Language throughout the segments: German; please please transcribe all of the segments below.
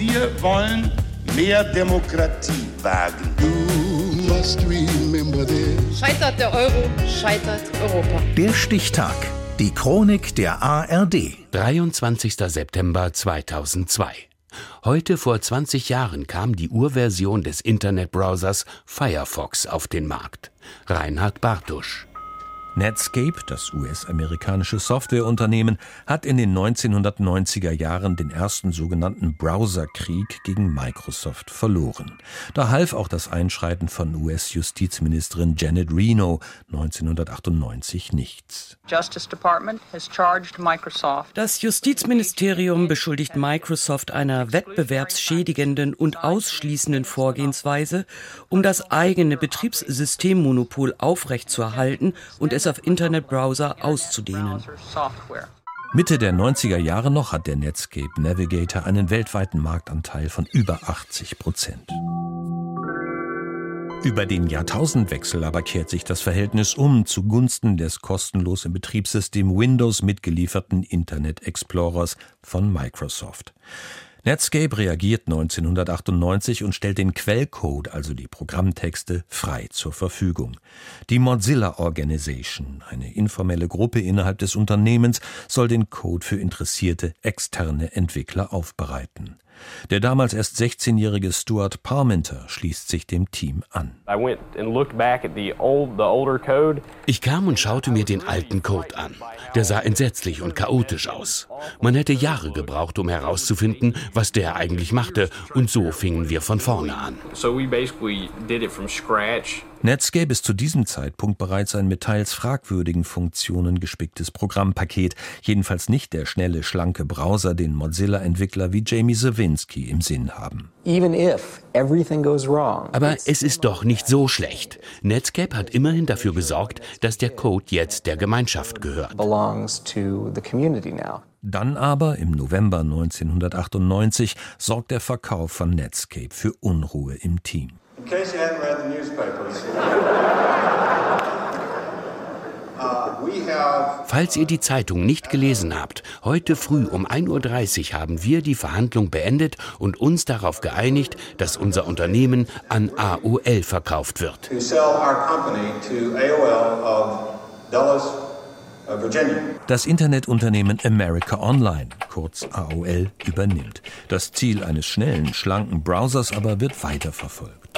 Wir wollen mehr Demokratie wagen. Scheitert der Euro, scheitert Europa. Der Stichtag. Die Chronik der ARD. 23. September 2002. Heute vor 20 Jahren kam die Urversion des Internetbrowsers Firefox auf den Markt. Reinhard Bartusch. Netscape, das US-amerikanische Softwareunternehmen, hat in den 1990er Jahren den ersten sogenannten Browserkrieg gegen Microsoft verloren. Da half auch das Einschreiten von US-Justizministerin Janet Reno 1998 nichts. Das Justizministerium beschuldigt Microsoft einer wettbewerbsschädigenden und ausschließenden Vorgehensweise, um das eigene Betriebssystemmonopol aufrechtzuerhalten und es auf Internetbrowser auszudehnen. Mitte der 90er Jahre noch hat der Netscape Navigator einen weltweiten Marktanteil von über 80 Prozent. Über den Jahrtausendwechsel aber kehrt sich das Verhältnis um zugunsten des kostenlos im Betriebssystem Windows mitgelieferten Internet Explorers von Microsoft. Netscape reagiert 1998 und stellt den Quellcode, also die Programmtexte, frei zur Verfügung. Die Mozilla Organization, eine informelle Gruppe innerhalb des Unternehmens, soll den Code für interessierte externe Entwickler aufbereiten. Der damals erst 16-jährige Stuart Parmenter schließt sich dem Team an. Ich kam und schaute mir den alten Code an. Der sah entsetzlich und chaotisch aus. Man hätte Jahre gebraucht, um herauszufinden, was der eigentlich machte, und so fingen wir von vorne an. Netscape ist zu diesem Zeitpunkt bereits ein mit teils fragwürdigen Funktionen gespicktes Programmpaket, jedenfalls nicht der schnelle, schlanke Browser, den Mozilla-Entwickler wie Jamie Sawinski im Sinn haben. Aber es ist doch nicht so schlecht. Netscape hat immerhin dafür gesorgt, dass der Code jetzt der Gemeinschaft gehört. Dann aber, im November 1998, sorgt der Verkauf von Netscape für Unruhe im Team. In case you hadn't read the newspapers. Uh, Falls ihr die Zeitung nicht gelesen habt, heute früh um 1.30 Uhr haben wir die Verhandlung beendet und uns darauf geeinigt, dass unser Unternehmen an AOL verkauft wird. Das Internetunternehmen America Online, kurz AOL, übernimmt. Das Ziel eines schnellen, schlanken Browsers aber wird weiterverfolgt.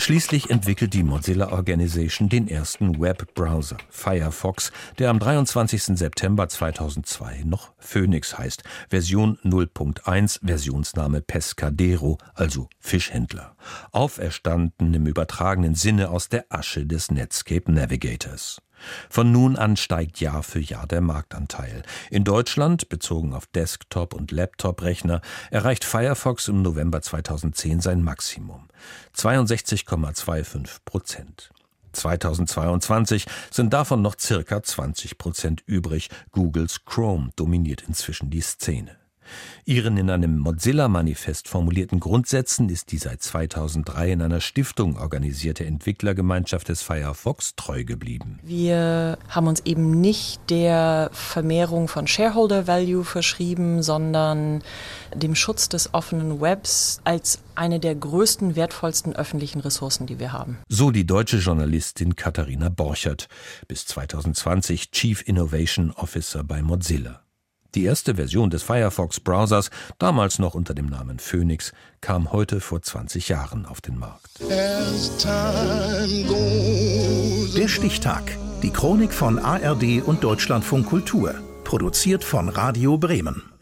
Schließlich entwickelt die Mozilla Organization den ersten Webbrowser, Firefox, der am 23. September 2002 noch Phoenix heißt, Version 0.1, Versionsname Pescadero, also Fischhändler. Auferstanden im übertragenen Sinne aus der Asche des Netscape Navigators. Von nun an steigt Jahr für Jahr der Marktanteil. In Deutschland, bezogen auf Desktop- und Laptop-Rechner, erreicht Firefox im November 2010 sein Maximum. 62,25 Prozent. 2022 sind davon noch circa 20 Prozent übrig. Googles Chrome dominiert inzwischen die Szene. Ihren in einem Mozilla-Manifest formulierten Grundsätzen ist die seit 2003 in einer Stiftung organisierte Entwicklergemeinschaft des Firefox treu geblieben. Wir haben uns eben nicht der Vermehrung von Shareholder Value verschrieben, sondern dem Schutz des offenen Webs als eine der größten, wertvollsten öffentlichen Ressourcen, die wir haben. So die deutsche Journalistin Katharina Borchert, bis 2020 Chief Innovation Officer bei Mozilla. Die erste Version des Firefox-Browsers, damals noch unter dem Namen Phoenix, kam heute vor 20 Jahren auf den Markt. Der Stichtag. Die Chronik von ARD und Deutschlandfunk Kultur. Produziert von Radio Bremen.